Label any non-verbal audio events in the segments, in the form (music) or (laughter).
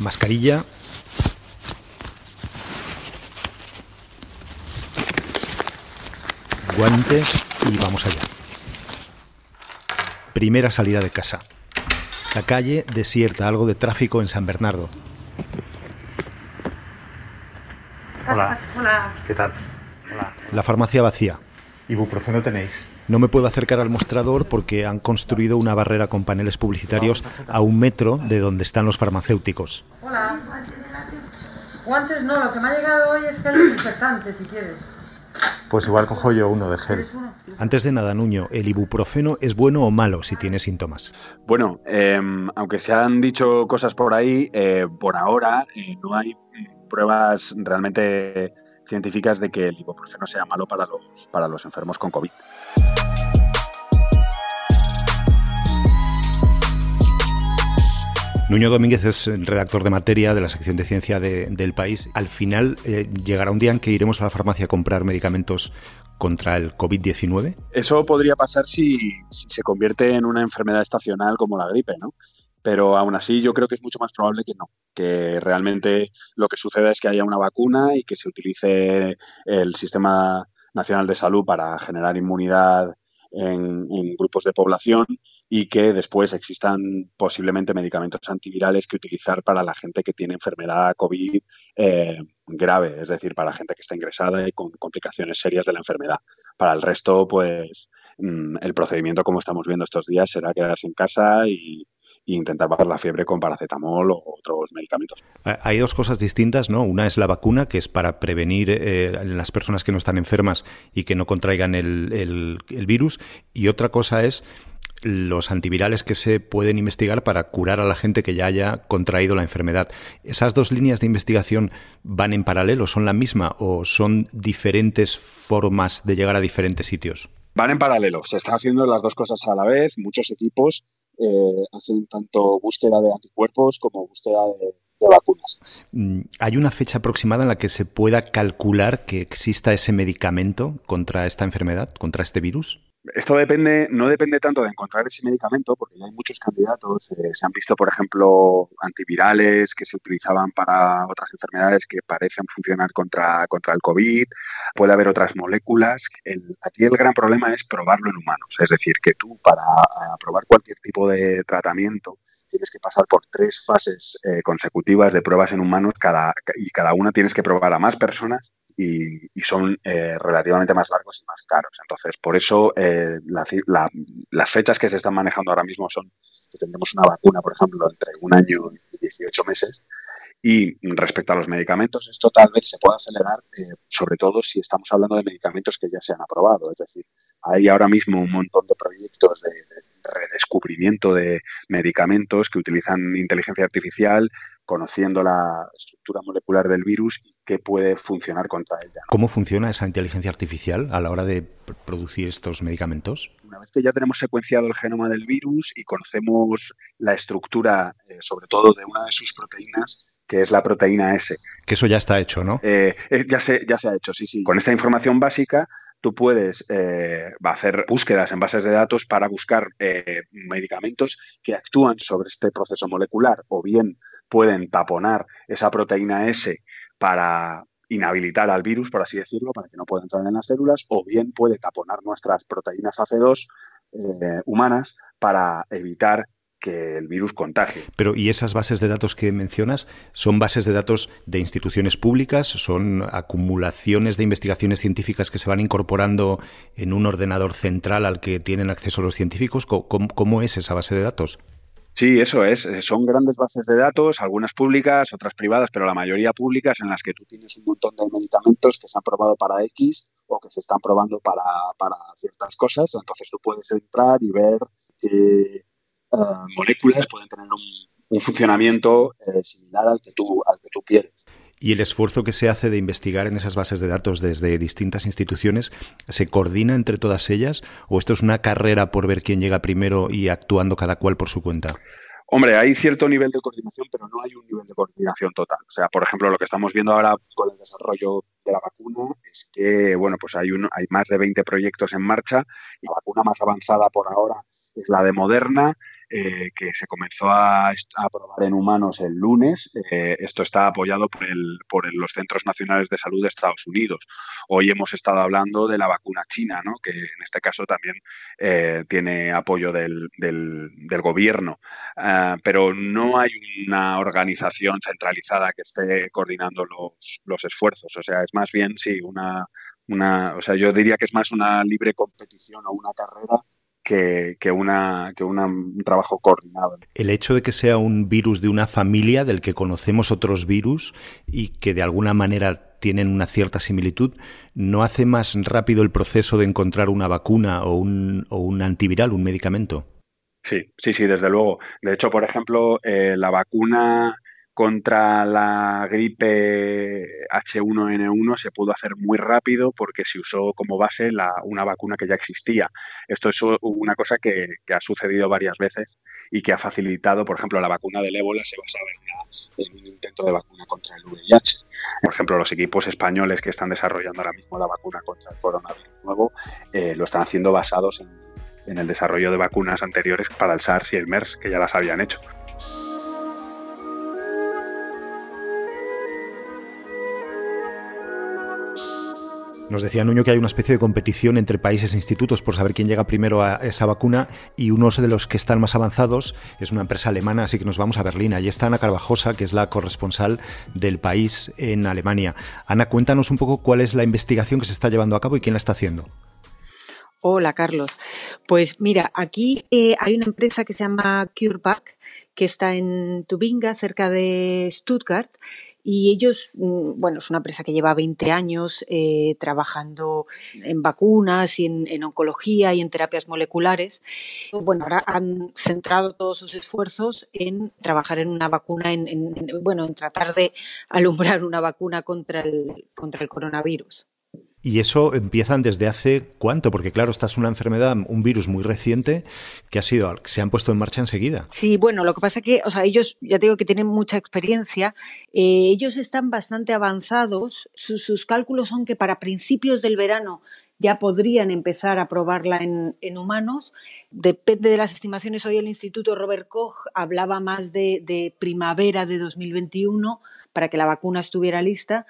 Mascarilla. Guantes y vamos allá. Primera salida de casa. La calle desierta, algo de tráfico en San Bernardo. Hola. Hola. ¿Qué tal? Hola. La farmacia vacía. ¿Ibuprofeno tenéis? No me puedo acercar al mostrador porque han construido una barrera con paneles publicitarios a un metro de donde están los farmacéuticos. Hola. Guantes no, lo que me ha llegado hoy es gel desinfectante, si quieres. Pues igual cojo yo uno de gel. Antes de nada, Nuño, ¿el ibuprofeno es bueno o malo si tiene síntomas? Bueno, em, aunque se han dicho cosas por ahí, eh, por ahora eh, no hay pruebas realmente científicas de que el ibuprofeno sea malo para los, para los enfermos con COVID. Nuño Domínguez es el redactor de materia de la sección de ciencia del país. Al final, eh, ¿llegará un día en que iremos a la farmacia a comprar medicamentos contra el COVID-19? Eso podría pasar si, si, se convierte en una enfermedad estacional como la gripe, ¿no? Pero aún así yo creo que es mucho más probable que no, que realmente lo que suceda es que haya una vacuna y que se utilice el Sistema Nacional de Salud para generar inmunidad en, grupos de población y que después existan posiblemente medicamentos antivirales que utilizar para la gente que tiene enfermedad COVID eh, grave, es decir, para gente que está ingresada y con complicaciones serias de la enfermedad. Para el resto, pues mm, el procedimiento, como estamos viendo estos días, será quedarse en casa y, intentar bajar la fiebre con paracetamol o otros medicamentos. Hay dos cosas distintas, ¿no? Una es la vacuna, que es para prevenir eh, las personas que no están enfermas y que no contraigan el virus, y otra cosa es los antivirales que se pueden investigar para curar a la gente que ya haya contraído la enfermedad. ¿Esas dos líneas de investigación van en paralelo, son la misma o son diferentes formas de llegar a diferentes sitios? Van en paralelo, se están haciendo las dos cosas a la vez. Muchos equipos eh, hacen tanto búsqueda de anticuerpos como búsqueda de, de vacunas. Mm, ¿Hay una fecha aproximada en la que se pueda calcular que exista ese medicamento contra esta enfermedad, contra este virus? Esto depende, no depende tanto de encontrar ese medicamento, porque ya hay muchos candidatos. Eh, se han visto, por ejemplo, antivirales que se utilizaban para otras enfermedades que parecen funcionar contra, contra el COVID. Puede haber otras moléculas. aquí el gran problema es probarlo en humanos. Es decir, que tú para probar cualquier tipo de tratamiento tienes que pasar por tres fases eh, consecutivas de pruebas en humanos cada, y cada una tienes que probar a más personas y, son eh, relativamente más largos y más caros. Entonces, por eso eh, las fechas que se están manejando ahora mismo son que tendremos una vacuna, por ejemplo, entre un año y 18 meses. Y respecto a los medicamentos, esto tal vez se pueda acelerar, eh, sobre todo si estamos hablando de medicamentos que ya se han aprobado. Es decir, hay ahora mismo un montón de proyectos de, redescubrimiento de medicamentos que utilizan inteligencia artificial, conociendo la estructura molecular del virus y qué puede funcionar contra ella. ¿Cómo funciona esa inteligencia artificial a la hora de producir estos medicamentos? Una vez que ya tenemos secuenciado el genoma del virus y conocemos la estructura, eh, sobre todo de una de sus proteínas, que es la proteína S. Que eso ya está hecho, ¿no? Eh, eh, ya, se, ya se ha hecho, sí, sí. Con esta información básica tú puedes eh, hacer búsquedas en bases de datos para buscar medicamentos que actúan sobre este proceso molecular o bien pueden taponar esa proteína S para inhabilitar al virus, por así decirlo, para que no pueda entrar en las células, o bien puede taponar nuestras proteínas AC2 humanas para evitar que el virus contagie. Pero, ¿y esas bases de datos que mencionas son bases de datos de instituciones públicas? ¿Son acumulaciones de investigaciones científicas que se van incorporando en un ordenador central al que tienen acceso los científicos? ¿Cómo, es esa base de datos? Sí, eso es. Son grandes bases de datos, algunas públicas, otras privadas, pero la mayoría públicas en las que tú tienes un montón de medicamentos que se han probado para X o que se están probando para, para ciertas cosas. Entonces tú puedes entrar y ver que eh, moléculas pueden tener un, funcionamiento eh, similar al que, tú, al que tú quieres. Y el esfuerzo que se hace de investigar en esas bases de datos desde distintas instituciones, ¿se coordina entre todas ellas o esto es una carrera por ver quién llega primero y actuando cada cual por su cuenta? Hombre, hay cierto nivel de coordinación, pero no hay un nivel de coordinación total. O sea, por ejemplo, lo que estamos viendo ahora con el desarrollo de la vacuna es que, bueno, pues hay, un, hay más de 20 proyectos en marcha y la vacuna más avanzada por ahora es la de Moderna eh, que se comenzó a, probar en humanos el lunes. Eh, esto está apoyado por, el, por los Centros Nacionales de Salud de Estados Unidos. Hoy hemos estado hablando de la vacuna china, ¿no? que en este caso también eh, tiene apoyo del, del, gobierno. Ah, pero no hay una organización centralizada que esté coordinando los, esfuerzos. O sea, es más bien, sí, una, o sea, yo diría que es más una libre competición o una carrera que, que, una, que un trabajo coordinado. El hecho de que sea un virus de una familia del que conocemos otros virus y que de alguna manera tienen una cierta similitud, ¿no hace más rápido el proceso de encontrar una vacuna o un, o un antiviral, un medicamento? Sí, sí, sí, desde luego. De hecho, por ejemplo, eh, la vacuna contra la gripe H1N1 se pudo hacer muy rápido porque se usó como base una vacuna que ya existía. Esto es una cosa que, ha sucedido varias veces y que ha facilitado, por ejemplo, la vacuna del ébola se basaba en, un intento de vacuna contra el VIH. Por ejemplo, los equipos españoles que están desarrollando ahora mismo la vacuna contra el coronavirus nuevo eh, lo están haciendo basados en el desarrollo de vacunas anteriores para el SARS y el MERS, que ya las habían hecho. Nos decía Nuño que hay una especie de competición entre países e institutos por saber quién llega primero a esa vacuna y uno de los que están más avanzados es una empresa alemana, así que nos vamos a Berlín. Allí está Ana Carvajosa, que es la corresponsal del país en Alemania. Ana, cuéntanos un poco cuál es la investigación que se está llevando a cabo y quién la está haciendo. Hola, Carlos. Pues mira, aquí eh, hay una empresa que se llama CureVac que está en Tubinga, cerca de Stuttgart, y ellos, mm, bueno, es una empresa que lleva 20 años eh, trabajando en vacunas y en, oncología y en terapias moleculares. Bueno, ahora han centrado todos sus esfuerzos en trabajar en una vacuna, en, bueno, en tratar de alumbrar una vacuna contra el, contra el coronavirus. ¿Y eso empiezan desde hace cuánto? Porque claro, esta es una enfermedad, un virus muy reciente que ha sido, se han puesto en marcha enseguida. Sí, bueno, lo que pasa que, o sea, ellos, ya digo que tienen mucha experiencia, eh, ellos están bastante avanzados, sus, cálculos son que para principios del verano ya podrían empezar a probarla en, humanos. Depende de las estimaciones, hoy el Instituto Robert Koch hablaba más de, de primavera de 2021 para que la vacuna estuviera lista.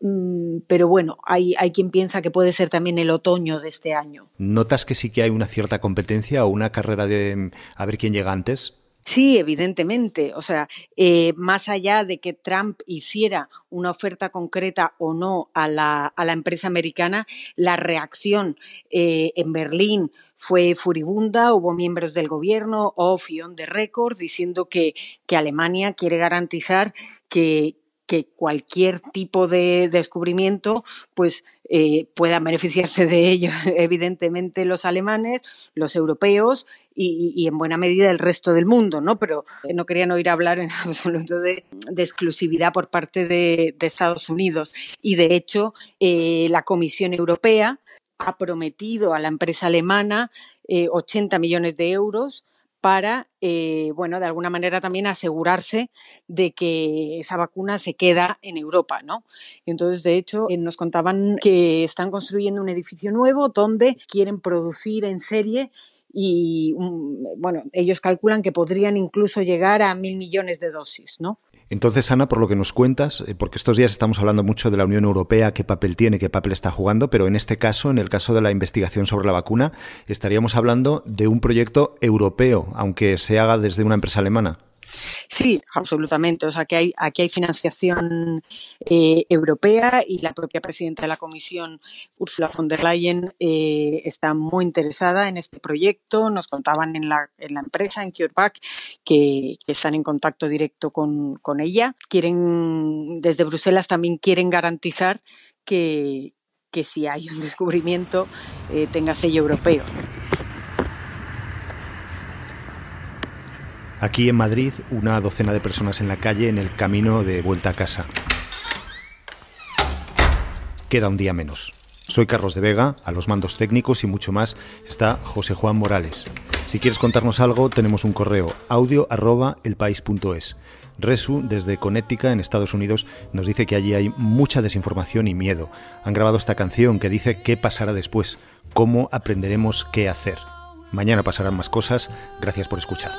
Mm, pero bueno, hay, hay quien piensa que puede ser también el otoño de este año. ¿Notas que sí que hay una cierta competencia o una carrera de mm, a ver quién llega antes? Sí, evidentemente. O sea, eh, más allá de que Trump hiciera una oferta concreta o no a la, a la empresa americana, la reacción eh, en Berlín fue furibunda. Hubo miembros del gobierno off y on the record diciendo que, que Alemania quiere garantizar que, que cualquier tipo de descubrimiento pues eh, puedan beneficiarse de ello (laughs) evidentemente los alemanes, los europeos y, en buena medida el resto del mundo, ¿no? Pero eh, no querían oír hablar en (laughs) absoluto de, exclusividad por parte de, Estados Unidos. Y de hecho, eh, la Comisión Europea ha prometido a la empresa alemana 80 millones de euros para, eh, bueno, de alguna manera también asegurarse de que esa vacuna se queda en Europa, ¿no? Entonces, de hecho, eh, nos contaban que están construyendo un edificio nuevo donde quieren producir en serie y, mm, bueno, ellos calculan que podrían incluso llegar a mil millones de dosis, ¿no? Entonces, Ana, por lo que nos cuentas, eh, porque estos días estamos hablando mucho de la Unión Europea, qué papel tiene, qué papel está jugando, pero en este caso, en el caso de la investigación sobre la vacuna, estaríamos hablando de un proyecto europeo, aunque se haga desde una empresa alemana. Sí, absolutamente. O sea, que hay, aquí hay financiación eh, europea y la propia presidenta de la Comisión, Ursula von der Leyen, eh, está muy interesada en este proyecto. Nos contaban en la, en la empresa, en CureVac, que, están en contacto directo con, con ella. Quieren, desde Bruselas también quieren garantizar que, que si hay un descubrimiento eh, tenga sello europeo. Aquí en Madrid, una docena de personas en la calle en el camino de vuelta a casa. Queda un día menos. Soy Carlos de Vega, a los mandos técnicos y mucho más está José Juan Morales. Si quieres contarnos algo, tenemos un correo audio. Resu, desde Connecticut, en Estados Unidos, nos dice que allí hay mucha desinformación y miedo. Han grabado esta canción que dice qué pasará después, cómo aprenderemos qué hacer. Mañana pasarán más cosas. Gracias por escuchar.